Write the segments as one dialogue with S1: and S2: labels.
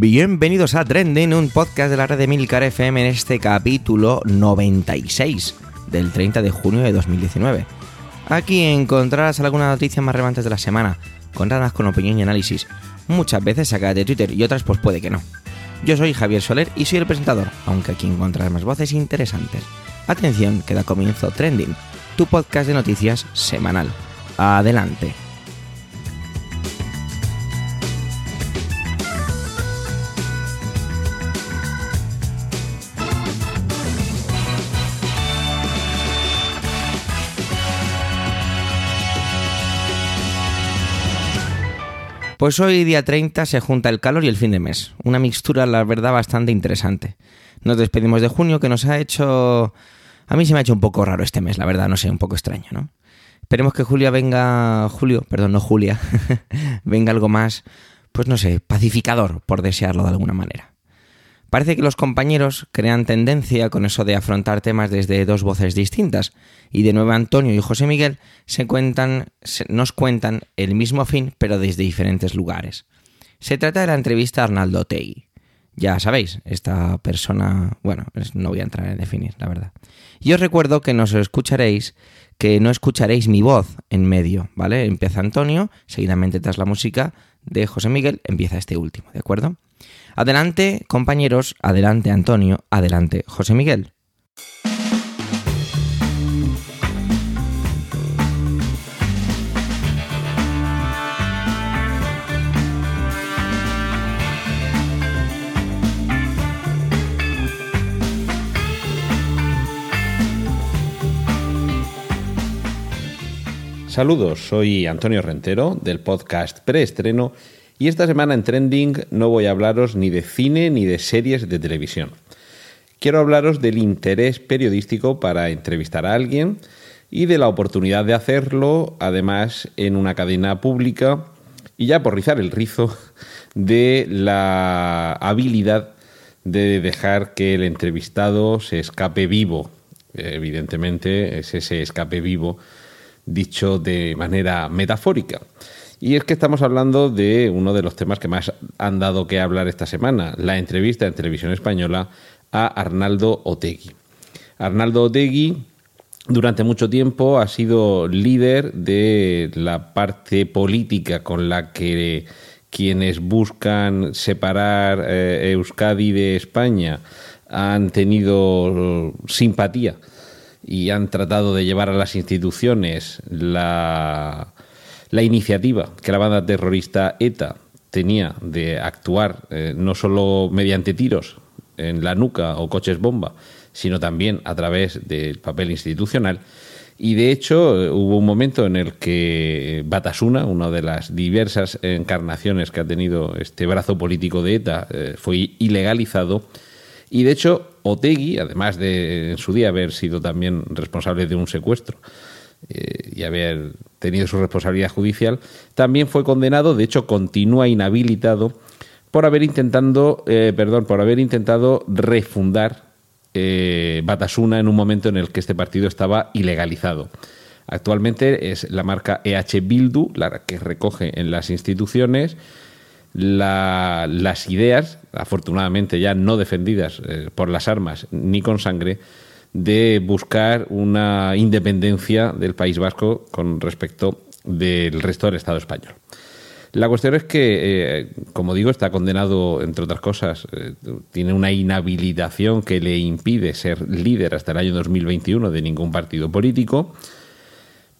S1: Bienvenidos a Trending, un podcast de la red de Milcar FM en este capítulo 96 del 30 de junio de 2019. Aquí encontrarás algunas noticias más relevantes de la semana, contadas con opinión y análisis, muchas veces sacadas de Twitter y otras pues puede que no. Yo soy Javier Soler y soy el presentador, aunque aquí encontrarás más voces interesantes. Atención, que da comienzo Trending, tu podcast de noticias semanal. Adelante. Pues hoy, día 30, se junta el calor y el fin de mes. Una mixtura, la verdad, bastante interesante. Nos despedimos de junio, que nos ha hecho... A mí se me ha hecho un poco raro este mes, la verdad, no sé, un poco extraño, ¿no? Esperemos que Julia venga... Julio, perdón, no Julia. venga algo más, pues no sé, pacificador, por desearlo de alguna manera. Parece que los compañeros crean tendencia con eso de afrontar temas desde dos voces distintas, y de nuevo Antonio y José Miguel se cuentan, nos cuentan el mismo fin, pero desde diferentes lugares. Se trata de la entrevista a Arnaldo Tegui. Ya sabéis, esta persona, bueno, no voy a entrar en definir, la verdad. Y os recuerdo que nos escucharéis, que no escucharéis mi voz en medio, ¿vale? Empieza Antonio, seguidamente tras la música de José Miguel, empieza este último, ¿de acuerdo? Adelante, compañeros, adelante, Antonio, adelante, José Miguel.
S2: Saludos, soy Antonio Rentero del podcast Preestreno y esta semana en Trending no voy a hablaros ni de cine ni de series de televisión. Quiero hablaros del interés periodístico para entrevistar a alguien y de la oportunidad de hacerlo, además, en una cadena pública y ya por rizar el rizo de la habilidad de dejar que el entrevistado se escape vivo. Evidentemente es ese escape vivo dicho de manera metafórica. Y es que estamos hablando de uno de los temas que más han dado que hablar esta semana, la entrevista en televisión española a Arnaldo Otegui. Arnaldo Otegui durante mucho tiempo ha sido líder de la parte política con la que quienes buscan separar eh, Euskadi de España han tenido simpatía y han tratado de llevar a las instituciones la la iniciativa que la banda terrorista ETA tenía de actuar eh, no solo mediante tiros en la nuca o coches bomba, sino también a través del papel institucional. Y de hecho eh, hubo un momento en el que Batasuna, una de las diversas encarnaciones que ha tenido este brazo político de ETA, eh, fue ilegalizado. Y de hecho Otegui, además de en su día haber sido también responsable de un secuestro, eh, y haber tenido su responsabilidad judicial, también fue condenado, de hecho continúa inhabilitado por haber intentando, eh, perdón, por haber intentado refundar eh, Batasuna en un momento en el que este partido estaba ilegalizado. Actualmente es la marca EH Bildu la que recoge en las instituciones las ideas, afortunadamente ya no defendidas por las armas ni con sangre, de buscar una independencia del País Vasco con respecto del resto del Estado español. La cuestión es que, eh, como digo, está condenado, entre otras cosas, eh, tiene una inhabilitación que le impide ser líder hasta el año 2021 de ningún partido político,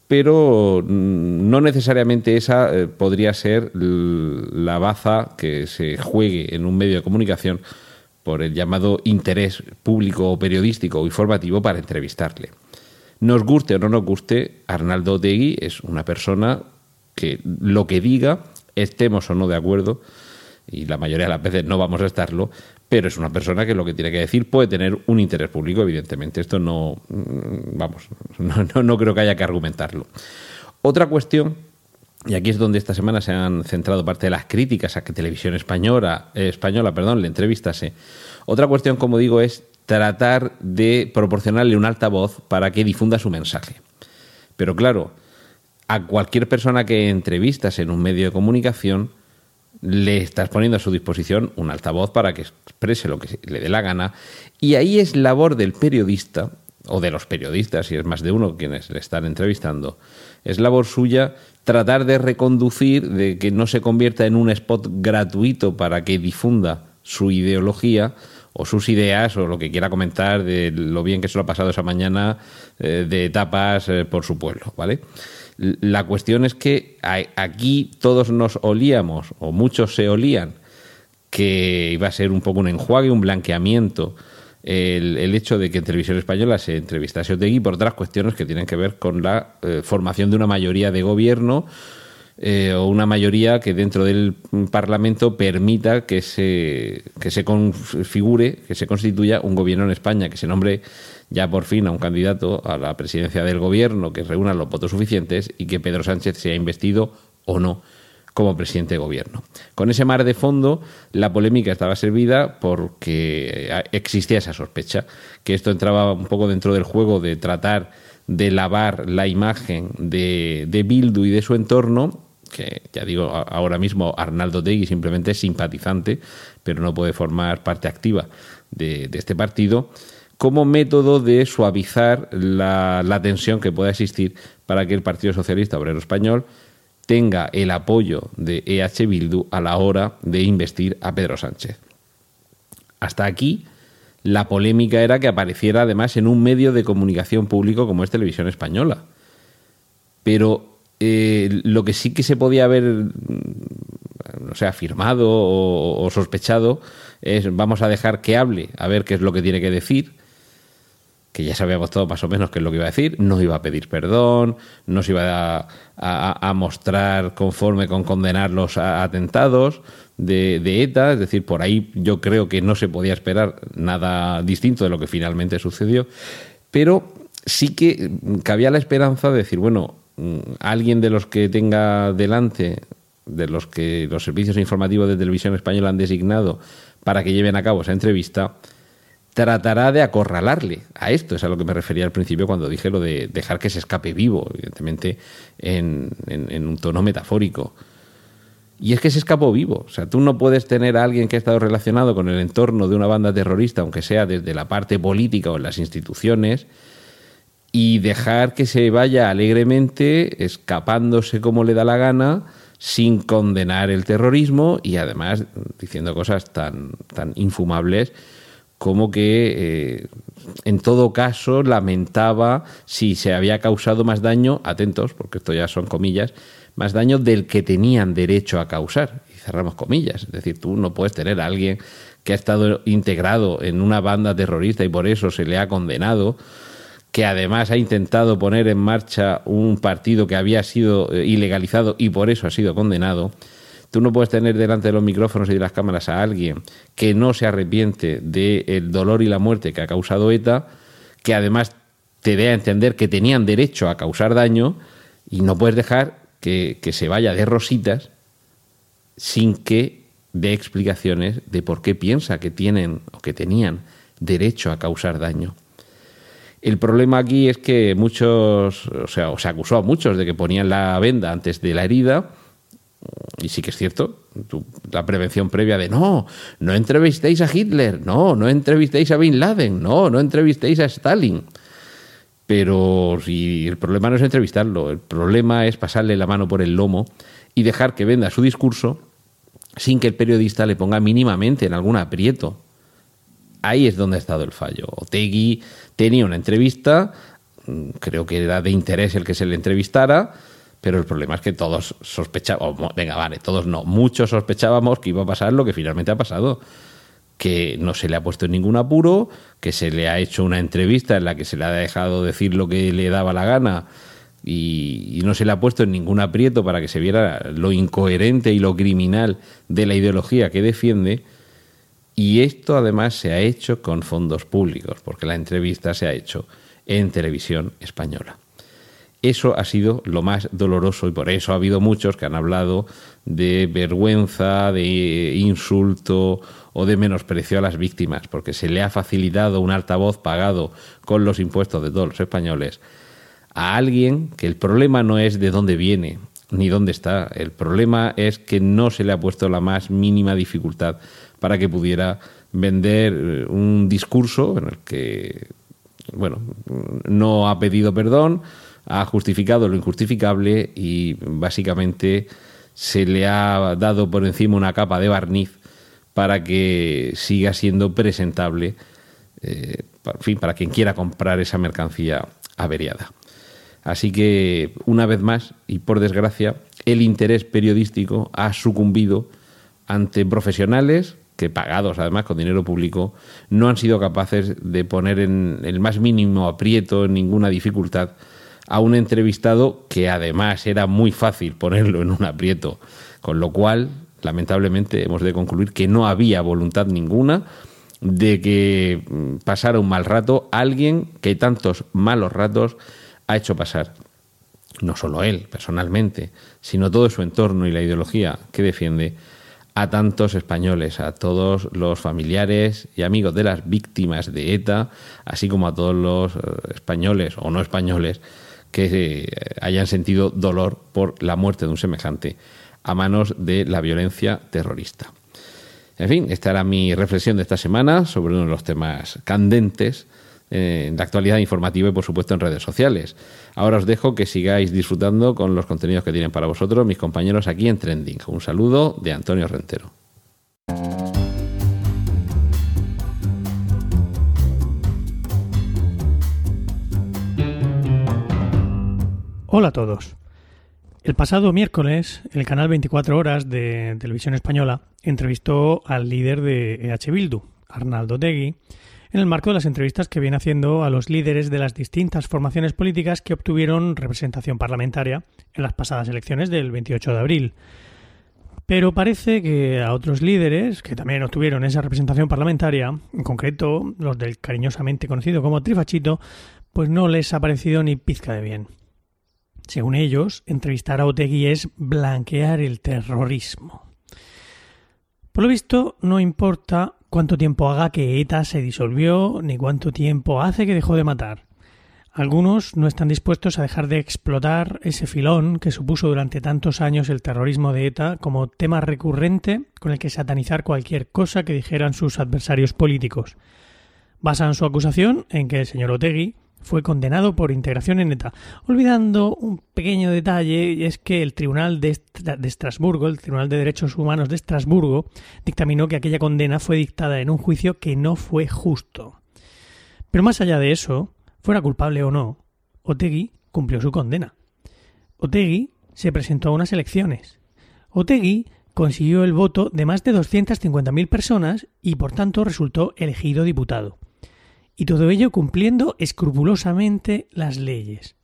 S2: pero mm, no necesariamente esa eh, podría ser la baza que se juegue en un medio de comunicación por el llamado interés público, periodístico o informativo para entrevistarle. Nos guste o no nos guste, Arnaldo Otegui es una persona que lo que diga, estemos o no de acuerdo, y la mayoría de las veces no vamos a estarlo, pero es una persona que lo que tiene que decir puede tener un interés público, evidentemente. Esto no, mm, vamos, no, no creo que haya que argumentarlo. Otra cuestión y aquí es donde esta semana se han centrado parte de las críticas a que Televisión Española, eh, española perdón, le entrevistase. Otra cuestión, como digo, es tratar de proporcionarle un altavoz para que difunda su mensaje. Pero claro, a cualquier persona que entrevistas en un medio de comunicación, le estás poniendo a su disposición un altavoz para que exprese lo que le dé la gana. Y ahí es labor del periodista, o de los periodistas, si es más de uno quienes le están entrevistando, es labor suya tratar de reconducir, de que no se convierta en un spot gratuito para que difunda su ideología o sus ideas o lo que quiera comentar de lo bien que se lo ha pasado esa mañana eh, de etapas eh, por su pueblo, ¿vale? La cuestión es que aquí todos nos olíamos, o muchos se olían, que iba a ser un poco un enjuague, un blanqueamiento, el, hecho de que en Televisión Española se entrevistase Otegui por otras cuestiones que tienen que ver con la eh, formación de una mayoría de gobierno eh, o una mayoría que dentro del Parlamento permita que se, que se configure, que se constituya un gobierno en España, que se nombre ya por fin a un candidato a la presidencia del gobierno que reúna los votos suficientes y que Pedro Sánchez sea investido o no como presidente de gobierno. Con ese mar de fondo, la polémica estaba servida porque existía esa sospecha, que esto entraba un poco dentro del juego de tratar de lavar la imagen de, de Bildu y de su entorno que ya digo, ahora mismo Arnaldo Tegui simplemente es simpatizante, pero no puede formar parte activa de, este partido, como método de suavizar la, la, tensión que pueda existir para que el Partido Socialista Obrero Español tenga el apoyo de EH Bildu a la hora de investir a Pedro Sánchez. Hasta aquí, la polémica era que apareciera además en un medio de comunicación público como es Televisión Española. Pero eh, lo que sí que se podía haber, no sé, afirmado o, sospechado es vamos a dejar que hable, a ver qué es lo que tiene que decir, que ya sabíamos todo más o menos qué es lo que iba a decir, no iba a pedir perdón, no se iba a, mostrar conforme con condenar los atentados de, de, ETA, es decir, por ahí yo creo que no se podía esperar nada distinto de lo que finalmente sucedió, pero sí que cabía la esperanza de decir, bueno, alguien de los que tenga delante, de los que los servicios informativos de televisión española han designado para que lleven a cabo esa entrevista, tratará de acorralarle a esto. Es a lo que me refería al principio cuando dije lo de dejar que se escape vivo, evidentemente en, un tono metafórico. Y es que se escapó vivo. O sea, tú no puedes tener a alguien que ha estado relacionado con el entorno de una banda terrorista, aunque sea desde la parte política o en las instituciones, y dejar que se vaya alegremente, escapándose como le da la gana, sin condenar el terrorismo y además diciendo cosas tan, tan infumables como que eh, en todo caso lamentaba si se había causado más daño, atentos, porque esto ya son comillas, más daño del que tenían derecho a causar. Y cerramos comillas. Es decir, tú no puedes tener a alguien que ha estado integrado en una banda terrorista y por eso se le ha condenado que además ha intentado poner en marcha un partido que había sido eh, ilegalizado y por eso ha sido condenado. Tú no puedes tener delante de los micrófonos y de las cámaras a alguien que no se arrepiente del dolor y la muerte que ha causado ETA, que además te dé a entender que tenían derecho a causar daño y no puedes dejar que, que se vaya de rositas sin que dé explicaciones de por qué piensa que tienen o que tenían derecho a causar daño. El problema aquí es que muchos, o sea, se acusó a muchos de que ponían la venda antes de la herida. Y sí que es cierto, la prevención previa de no, no entrevistéis a Hitler, no, no entrevistéis a Bin Laden, no, no entrevistéis a Stalin. Pero si el problema no es entrevistarlo, el problema es pasarle la mano por el lomo y dejar que venda su discurso sin que el periodista le ponga mínimamente en algún aprieto. Ahí es donde ha estado el fallo. Otegui tenía una entrevista, mm, creo que era de interés el que se le entrevistara, pero el problema es que todos sospechaban, venga, vale, todos no, muchos sospechábamos que iba a pasar lo que finalmente ha pasado, que no se le ha puesto en ningún apuro, que se le ha hecho una entrevista en la que se le ha dejado decir lo que le daba la gana y, y no se le ha puesto en ningún aprieto para que se viera lo incoherente y lo criminal de la ideología que defiende y esto además se ha hecho con fondos públicos, porque la entrevista se ha hecho en televisión española. Eso ha sido lo más doloroso y por eso ha habido muchos que han hablado de vergüenza, de insulto o de menosprecio a las víctimas, porque se le ha facilitado un altavoz pagado con los impuestos de todos los españoles a alguien que el problema no es de dónde viene ni dónde está. El problema es que no se le ha puesto la más mínima dificultad para que pudiera vender eh, un discurso en el que, bueno, no ha pedido perdón, ha justificado lo injustificable y básicamente se le ha dado por encima una capa de barniz para que siga siendo presentable, eh, en fin, para quien quiera comprar esa mercancía averiada. Así que, una vez más, y por desgracia, el interés periodístico ha sucumbido ante profesionales que, pagados además con dinero público, no han sido capaces de poner en el más mínimo aprieto, en ninguna dificultad, a un entrevistado que además era muy fácil ponerlo en un aprieto. Con lo cual, lamentablemente, hemos de concluir que no había voluntad ninguna de que mm, pasara un mal rato alguien que tantos malos ratos ha hecho pasar. No solo él, personalmente, sino todo su entorno y la ideología que defiende a tantos españoles, a todos los familiares y amigos de las víctimas de ETA, así como a todos los eh, españoles o no españoles que eh, hayan sentido dolor por la muerte de un semejante a manos de la violencia terrorista. En fin, esta era mi reflexión de esta semana sobre uno de los temas candentes eh, en la actualidad informativa y por supuesto en redes sociales. Ahora os dejo que sigáis disfrutando con los contenidos que tienen para vosotros mis compañeros aquí en Trending. Un saludo de Antonio Rentero.
S3: Hola a todos. El pasado miércoles, el canal 24 Horas de Televisión Española entrevistó al líder de EH Bildu, Arnaldo Tegui, en el marco de las entrevistas que viene haciendo a los líderes de las distintas formaciones políticas que obtuvieron representación parlamentaria en las pasadas elecciones del 28 de abril. Pero parece que a otros líderes que también obtuvieron esa representación parlamentaria, en concreto los del cariñosamente conocido como Trifachito, pues no les ha parecido ni pizca de bien. Según ellos, entrevistar a Otegui es blanquear el terrorismo. Por lo visto, no importa cuánto tiempo haga que ETA se disolvió, ni cuánto tiempo hace que dejó de matar. Algunos no están dispuestos a dejar de explotar ese filón que supuso durante tantos años el terrorismo de ETA como tema recurrente con el que satanizar cualquier cosa que dijeran sus adversarios políticos. Basan su acusación en que el señor Otegui fue condenado por integración en ETA, olvidando un pequeño detalle, y es que el Tribunal de, Estrasburgo, el Tribunal de Derechos Humanos de Estrasburgo, dictaminó que aquella condena fue dictada en un juicio que no fue justo. Pero más allá de eso, fuera culpable o no, Otegui cumplió su condena. Otegui se presentó a unas elecciones. Otegui consiguió el voto de más de 250.000 personas y por tanto resultó elegido diputado y todo ello cumpliendo escrupulosamente las leyes.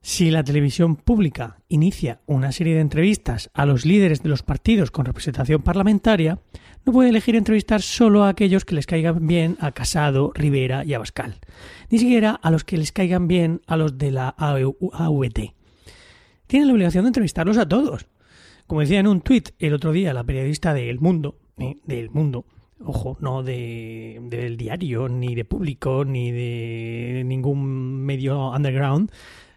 S3: Si la televisión pública inicia una serie de entrevistas a los líderes de los partidos con representación parlamentaria, no puede elegir entrevistar solo a aquellos que les caigan bien a Casado, Rivera y Abascal, ni siquiera a los que les caigan bien a los de la AVT. Tiene la obligación de entrevistarlos a todos. Como decía en un tuit el otro día la periodista de El Mundo, eh, del Mundo, ojo, no de, del diario, ni de público, ni de ningún medio underground,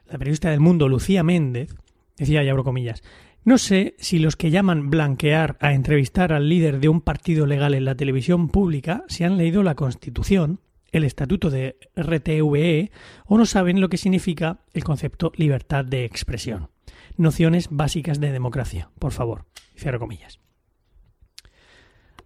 S3: la periodista del mundo, Lucía Méndez, decía, y abro comillas, no sé si los que llaman blanquear a entrevistar al líder de un partido legal en la televisión pública se han leído la Constitución, el Estatuto de RTVE o no saben lo que significa el concepto libertad de expresión. Nociones básicas de democracia, por favor. Cierro comillas.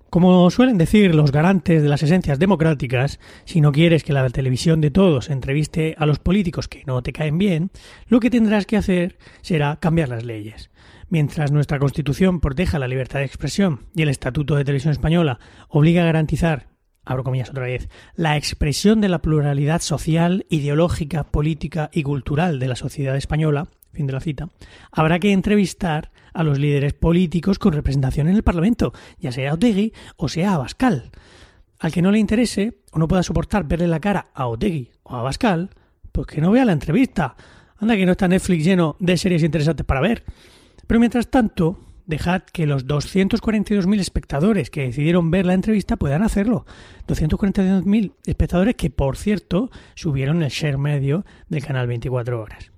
S3: Como suelen decir los garantes de las esencias democráticas, si no quieres que la televisión de todos entreviste a los políticos que no te caen bien, lo que tendrás que hacer será cambiar las leyes. Mientras nuestra Constitución proteja la libertad de expresión y el Estatuto de Televisión Española obliga a garantizar, abro comillas otra vez, la expresión de la pluralidad social, ideológica, política y cultural de la sociedad española, fin de la cita, habrá que entrevistar a los líderes políticos con representación en el Parlamento, ya sea Otegui o sea Abascal. Al que no le interese o no pueda soportar verle la cara a Otegui o a Abascal, pues que no vea la entrevista. Anda que no está Netflix lleno de series interesantes para ver. Pero mientras tanto, dejad que los 242.000 espectadores que decidieron ver la entrevista puedan hacerlo. 242.000 espectadores que, por cierto, subieron el share medio del canal 24 horas.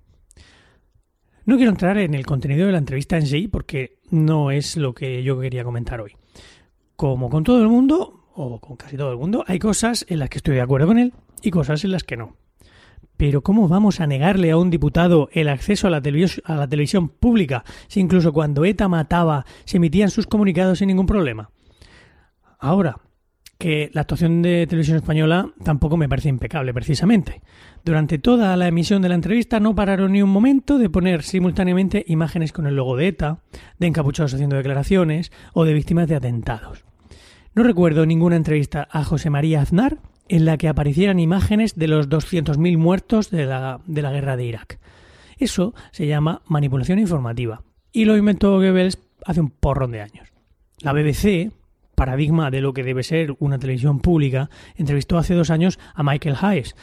S3: No quiero entrar en el contenido de la entrevista en sí porque no es lo que yo quería comentar hoy. Como con todo el mundo, o con casi todo el mundo, hay cosas en las que estoy de acuerdo con él y cosas en las que no. Pero ¿cómo vamos a negarle a un diputado el acceso a la, a la televisión pública si incluso cuando ETA mataba se emitían sus comunicados sin ningún problema? Ahora, que la actuación de Televisión Española tampoco me parece impecable, precisamente. Durante toda la emisión de la entrevista no pararon ni un momento de poner simultáneamente imágenes con el logo de ETA, de encapuchados haciendo declaraciones o de víctimas de atentados. No recuerdo ninguna entrevista a José María Aznar en la que aparecieran imágenes de los 200.000 muertos de la, de la guerra de Irak. Eso se llama manipulación informativa y lo inventó Goebbels hace un porrón de años. La BBC, paradigma de lo que debe ser una televisión pública, entrevistó hace dos años a Michael Hayes,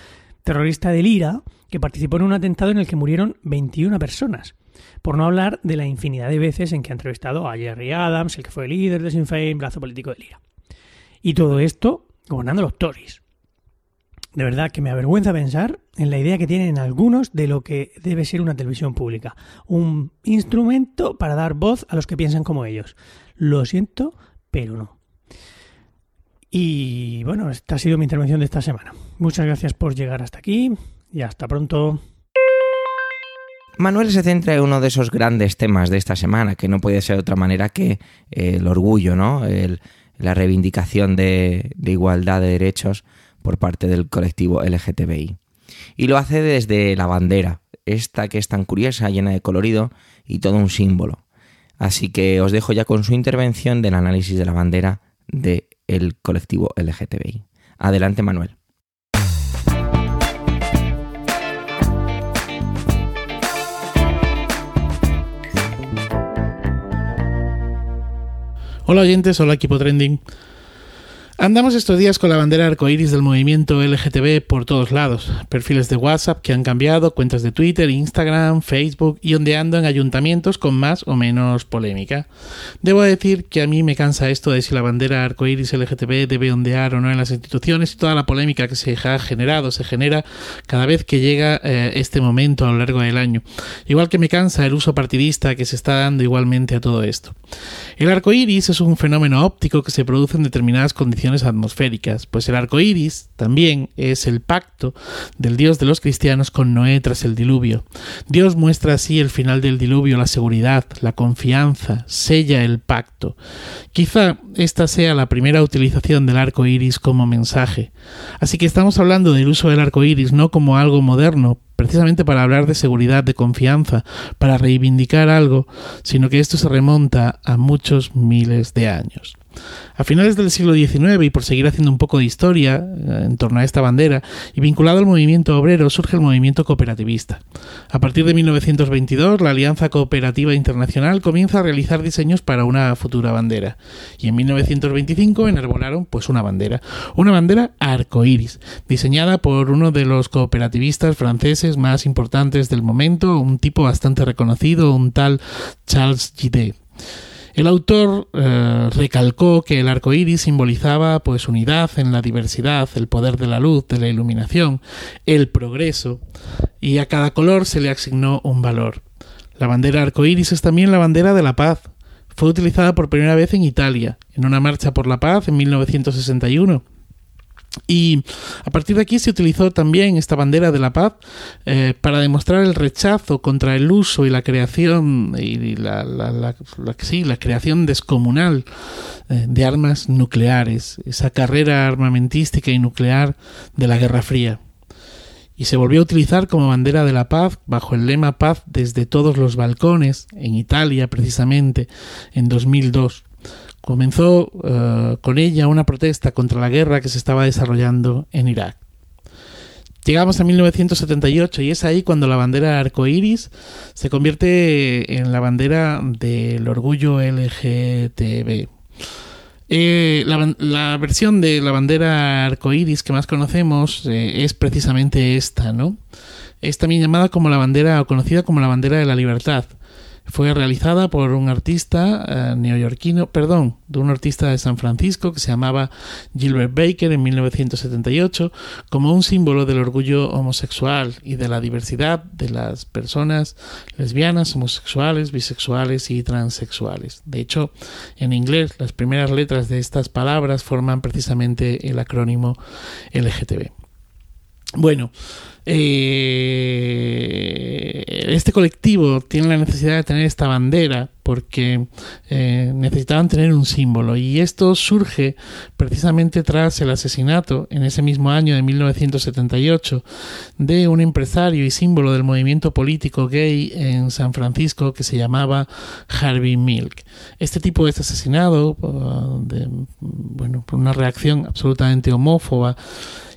S3: terrorista del IRA, que participó en un atentado en el que murieron 21 personas. Por no hablar de la infinidad de veces en que ha entrevistado a Jerry Adams, el que fue el líder de Sinn brazo político del IRA. Y todo esto gobernando los Tories. De verdad que me avergüenza pensar en la idea que tienen algunos de lo que debe ser una televisión pública. Un instrumento para dar voz a los que piensan como ellos. Lo siento, pero no. Y bueno, esta ha sido mi intervención de esta semana. Muchas gracias por llegar hasta aquí y hasta pronto.
S1: Manuel se centra en uno de esos grandes temas de esta semana, que no puede ser de otra manera que el orgullo, ¿no? la reivindicación de, de igualdad de derechos por parte del colectivo LGTBI. Y lo hace desde la bandera, esta que es tan curiosa, llena de colorido y todo un símbolo. Así que os dejo ya con su intervención del análisis de la bandera de el colectivo LGTBI. Adelante, Manuel.
S4: Hola oyentes, hola equipo trending. Andamos estos días con la bandera arcoíris del movimiento LGTB por todos lados. Perfiles de WhatsApp que han cambiado, cuentas de Twitter, Instagram, Facebook y ondeando en ayuntamientos con más o menos polémica. Debo decir que a mí me cansa esto de si la bandera arcoíris LGTB debe ondear o no en las instituciones y toda la polémica que se ha generado, se genera cada vez que llega eh, este momento a lo largo del año. Igual que me cansa el uso partidista que se está dando igualmente a todo esto. El arcoíris es un fenómeno óptico que se produce en determinadas condiciones atmosféricas, pues el arco iris también es el pacto del Dios de los cristianos con Noé tras el diluvio. Dios muestra así el final del diluvio, la seguridad, la confianza, sella el pacto. Quizá esta sea la primera utilización del arco iris como mensaje. Así que estamos hablando del uso del arco iris no como algo moderno, precisamente para hablar de seguridad, de confianza, para reivindicar algo, sino que esto se remonta a muchos miles de años. A finales del siglo XIX, y por seguir haciendo un poco de historia eh, en torno a esta bandera, y vinculado al movimiento obrero, surge el movimiento cooperativista. A partir de 1922, la Alianza Cooperativa Internacional comienza a realizar diseños para una futura bandera. Y en 1925 enarbolaron pues una bandera, una bandera arcoíris, diseñada por uno de los cooperativistas franceses más importantes del momento, un tipo bastante reconocido, un tal Charles Gide. El autor eh, recalcó que el arco iris simbolizaba pues unidad en la diversidad, el poder de la luz, de la iluminación, el progreso, y a cada color se le asignó un valor. La bandera arco iris es también la bandera de la paz. Fue utilizada por primera vez en Italia, en una marcha por la paz en 1961 y a partir de aquí se utilizó también esta bandera de la paz eh, para demostrar el rechazo contra el uso y la creación y la, la, sí, la creación descomunal eh, de armas nucleares, esa carrera armamentística y nuclear de la Guerra Fría. Y se volvió a utilizar como bandera de la paz bajo el lema paz desde todos los balcones, en Italia precisamente, en 2002 comenzó eh, con ella una protesta contra la guerra que se estaba desarrollando en Irak. Llegamos a 1978 y es ahí cuando la bandera arcoíris se convierte en la bandera del orgullo LGTB. Eh, la, versión de la bandera arcoíris que más conocemos eh, es precisamente esta, ¿no? Es también llamada como la bandera o conocida como la bandera de la libertad Fue realizada por un artista eh, neoyorquino, perdón, de un artista de San Francisco que se llamaba Gilbert Baker en 1978 como un símbolo del orgullo homosexual y de la diversidad de las personas lesbianas, homosexuales, bisexuales y transexuales. De hecho, en inglés las primeras letras de estas palabras forman precisamente el acrónimo LGTB. Bueno, eh, este colectivo tiene la necesidad de tener esta bandera porque eh, necesitaban tener un símbolo y esto surge precisamente tras el asesinato en ese mismo año de 1978 de un empresario y símbolo del movimiento político gay en San Francisco que se llamaba Harvey Milk. Este tipo es asesinado uh, bueno, por una reacción absolutamente homófoba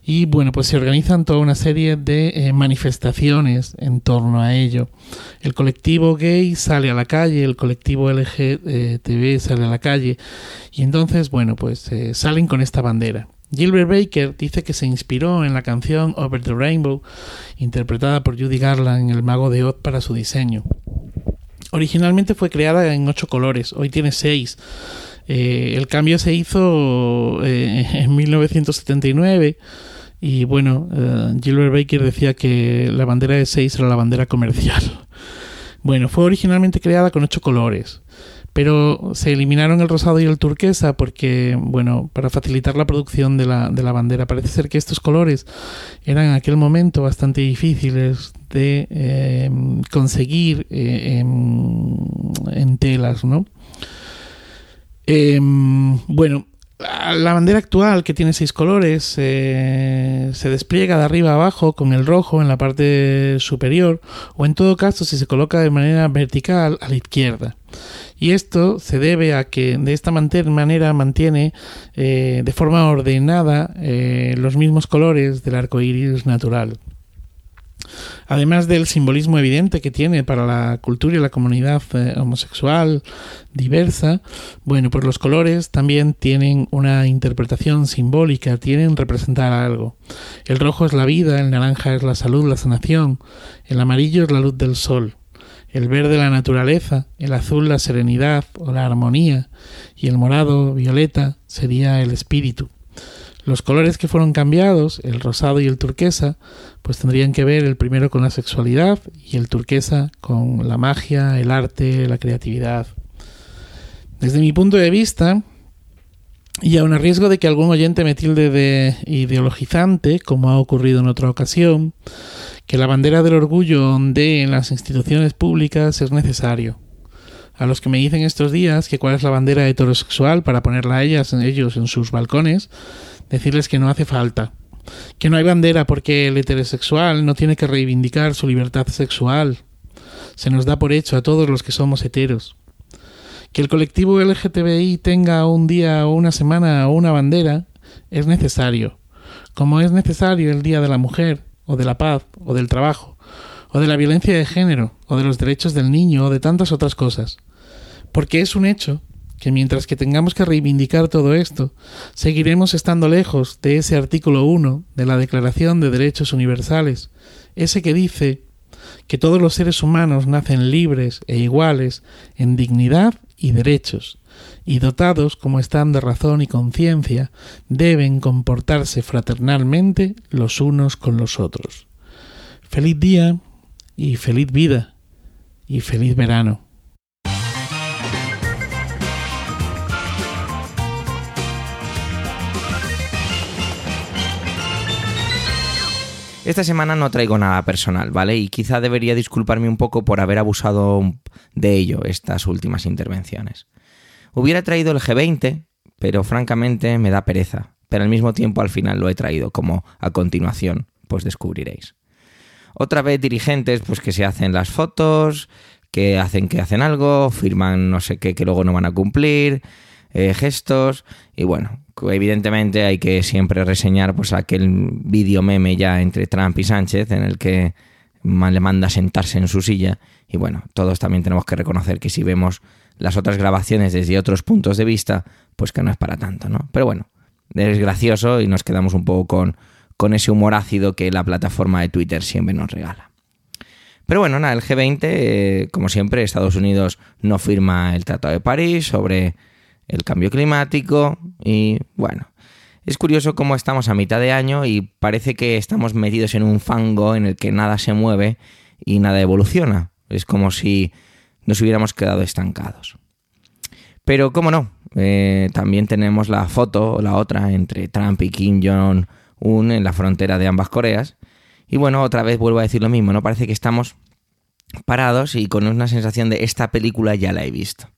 S4: y bueno, pues se organizan toda una serie de eh, manifestaciones en torno a ello. El colectivo gay sale a la calle, el colectivo LGTB sale a la calle y entonces, bueno, pues eh, salen con esta bandera. Gilbert Baker dice que se inspiró en la canción Over the Rainbow, interpretada por Judy Garland en El Mago de Oz para su diseño. Originalmente fue creada en ocho colores, hoy tiene seis. Eh, el cambio se hizo en 1979 y bueno, uh, Gilbert Baker decía que la bandera de 6 era la bandera comercial. Bueno, fue originalmente creada con ocho colores, pero se eliminaron el rosado y el turquesa porque, bueno, para facilitar la producción de la, de la bandera. Parece ser que estos colores eran en aquel momento bastante difíciles de eh, conseguir eh, en, en, telas, ¿no? Eh, bueno, la bandera actual, que tiene seis colores, eh, se despliega de arriba a abajo con el rojo en la parte superior, o en todo caso si se coloca de manera vertical a la izquierda. Y esto se debe a que de esta manera mantiene eh, de forma ordenada eh, los mismos colores del arco iris natural. Además del simbolismo evidente que tiene para la cultura y la comunidad eh, homosexual diversa, bueno, pues los colores también tienen una interpretación simbólica, tienen representar algo. El rojo es la vida, el naranja es la salud, la sanación, el amarillo es la luz del sol, el verde la naturaleza, el azul la serenidad o la armonía y el morado, violeta, sería el espíritu. Los colores que fueron cambiados, el rosado y el turquesa, pues tendrían que ver el primero con la sexualidad y el turquesa con la magia, el arte, la creatividad. Desde mi punto de vista, y aun a riesgo de que algún oyente me tilde de ideologizante, como ha ocurrido en otra ocasión, que la bandera del orgullo ondee en las instituciones públicas es necesario. A los que me dicen estos días que cuál es la bandera heterosexual para ponerla a ellas, ellos en sus balcones, decirles que no hace falta, que no hay bandera porque el heterosexual no tiene que reivindicar su libertad sexual. Se nos da por hecho a todos los que somos heteros. Que el colectivo LGTBI tenga un día o una semana o una bandera es necesario, como es necesario el Día de la Mujer, o de la Paz, o del Trabajo, o de la violencia de género, o de los derechos del niño, o de tantas otras cosas. Porque es un hecho que mientras que tengamos que reivindicar todo esto, seguiremos estando lejos de ese artículo 1 de la Declaración de Derechos Universales, ese que dice que todos los seres humanos nacen libres e iguales en dignidad y derechos, y dotados como están de razón y conciencia, deben comportarse fraternalmente los unos con los otros. Feliz día y feliz vida y feliz verano.
S1: Esta semana no traigo nada personal, ¿vale? Y quizá debería disculparme un poco por haber abusado de ello estas últimas intervenciones. Hubiera traído el G20, pero francamente me da pereza. Pero al mismo tiempo al final lo he traído, como a continuación, pues descubriréis. Otra vez dirigentes, pues que se hacen las fotos, que hacen que hacen algo, firman no sé qué que luego no van a cumplir, eh, gestos, y bueno, evidentemente hay que siempre reseñar pues aquel vídeo meme ya entre Trump y Sánchez en el que le manda sentarse en su silla y bueno, todos también tenemos que reconocer que si vemos las otras grabaciones desde otros puntos de vista, pues que no es para tanto, ¿no? Pero bueno, es gracioso y nos quedamos un poco con, con ese humor ácido que la plataforma de Twitter siempre nos regala. Pero bueno, nada, el G20, eh, como siempre, Estados Unidos no firma el Tratado de París sobre el cambio climático y bueno, es curioso cómo estamos a mitad de año y parece que estamos metidos en un fango en el que nada se mueve y nada evoluciona. Es como si nos hubiéramos quedado estancados. Pero, ¿cómo no? Eh, también tenemos la foto, la otra, entre Trump y Kim Jong-un en la frontera de ambas Coreas. Y bueno, otra vez vuelvo a decir lo mismo, ¿no? Parece que estamos parados y con una sensación de esta película ya la he visto.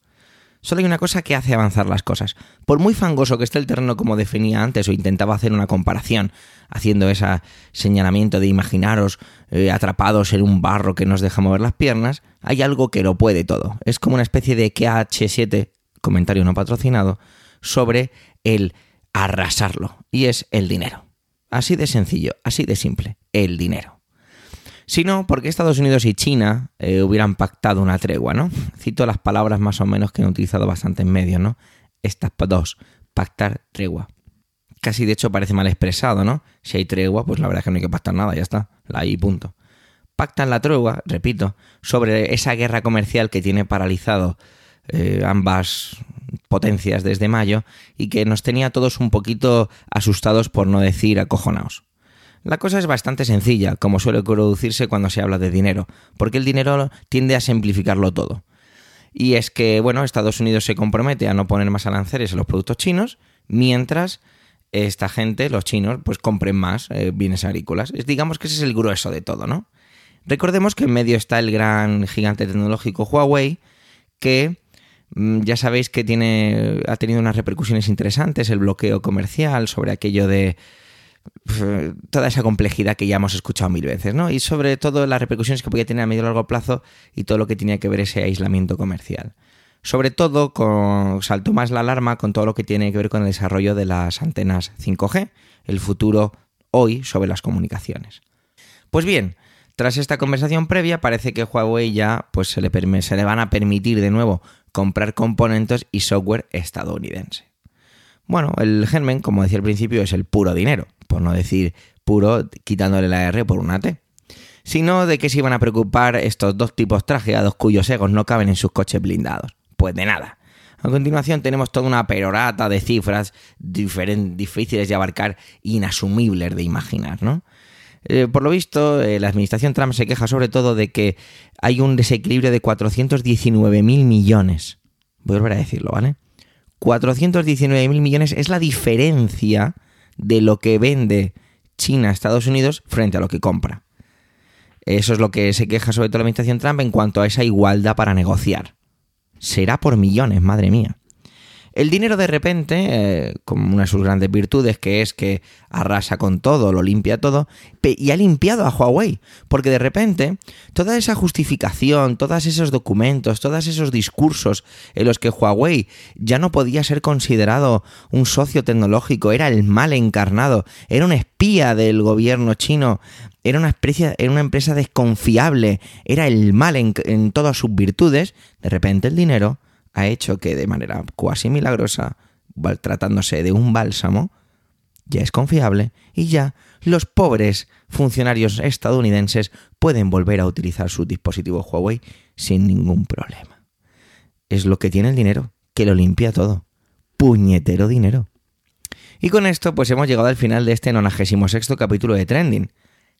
S1: Solo hay una cosa que hace avanzar las cosas. Por muy fangoso que esté el terreno como definía antes o intentaba hacer una comparación, haciendo ese señalamiento de imaginaros eh, atrapados en un barro que nos deja mover las piernas, hay algo que lo puede todo. Es como una especie de KH7, comentario no patrocinado, sobre el arrasarlo. Y es el dinero. Así de sencillo, así de simple, el dinero sino porque Estados Unidos y China eh, hubieran pactado una tregua, ¿no? Cito las palabras más o menos que han utilizado bastante en medio, ¿no? Estas dos, pactar tregua. Casi de hecho parece mal expresado, ¿no? Si hay tregua, pues la verdad es que no hay que pactar nada, ya está, la hay punto. Pactan la tregua, repito, sobre esa guerra comercial que tiene paralizado eh, ambas potencias desde mayo y que nos tenía todos un poquito asustados por no decir acojonados. La cosa es bastante sencilla, como suele producirse cuando se habla de dinero, porque el dinero tiende a simplificarlo todo. Y es que, bueno, Estados Unidos se compromete a no poner más aranceles en los productos chinos, mientras esta gente, los chinos, pues compren más eh, bienes agrícolas. digamos que ese es el grueso de todo, ¿no? Recordemos que en medio está el gran gigante tecnológico Huawei, que mm, ya sabéis que tiene, ha tenido unas repercusiones interesantes, el bloqueo comercial sobre aquello de toda esa complejidad que ya hemos escuchado mil veces, ¿no? Y sobre todo las repercusiones que podía tener a medio y largo plazo y todo lo que tenía que ver ese aislamiento comercial. Sobre todo con, saltó más la alarma con todo lo que tiene que ver con el desarrollo de las antenas 5G, el futuro hoy sobre las comunicaciones. Pues bien, tras esta conversación previa parece que Huawei ya pues se le, se le van a permitir de nuevo comprar componentes y software estadounidense. Bueno, el germen, como decía al principio, es el puro dinero por no decir puro, quitándole la R por una T. Sino de qué se iban a preocupar estos dos tipos trajeados cuyos egos no caben en sus coches blindados. Pues de nada. A continuación tenemos toda una perorata de cifras difíciles de abarcar, inasumibles de imaginar, ¿no? Eh, por lo visto, eh, la administración Trump se queja sobre todo de que hay un desequilibrio de 419 mil millones. Voy a volver a decirlo, ¿vale? 419 mil millones es la diferencia de lo que vende China a Estados Unidos frente a lo que compra. Eso es lo que se queja sobre todo la administración Trump en cuanto a esa igualdad para negociar. Será por millones, madre mía. El dinero de repente, eh, como una de sus grandes virtudes, que es que arrasa con todo, lo limpia todo, y ha limpiado a Huawei, porque de repente toda esa justificación, todos esos documentos, todos esos discursos en los que Huawei ya no podía ser considerado un socio tecnológico, era el mal encarnado, era un espía del gobierno chino, era una, especie, era una empresa desconfiable, era el mal en, en todas sus virtudes, de repente el dinero ha hecho que de manera cuasi milagrosa, tratándose de un bálsamo, ya es confiable y ya los pobres funcionarios estadounidenses pueden volver a utilizar su dispositivo Huawei sin ningún problema. Es lo que tiene el dinero, que lo limpia todo. Puñetero dinero. Y con esto pues hemos llegado al final de este 96 capítulo de Trending.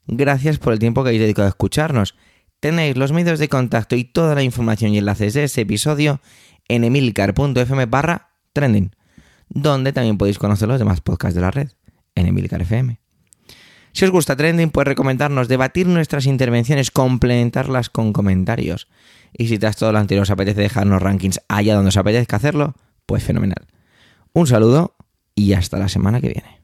S1: Gracias por el tiempo que habéis dedicado a escucharnos. Tenéis los medios de contacto y toda la información y enlaces de este episodio en emilcar.fm barra trending, donde también podéis conocer los demás podcasts de la red, en Emilcar FM. Si os gusta Trending, puedes recomendarnos, debatir nuestras intervenciones, complementarlas con comentarios. Y si tras todo lo anterior os apetece dejarnos rankings allá donde os apetezca hacerlo, pues fenomenal. Un saludo y hasta la semana que viene.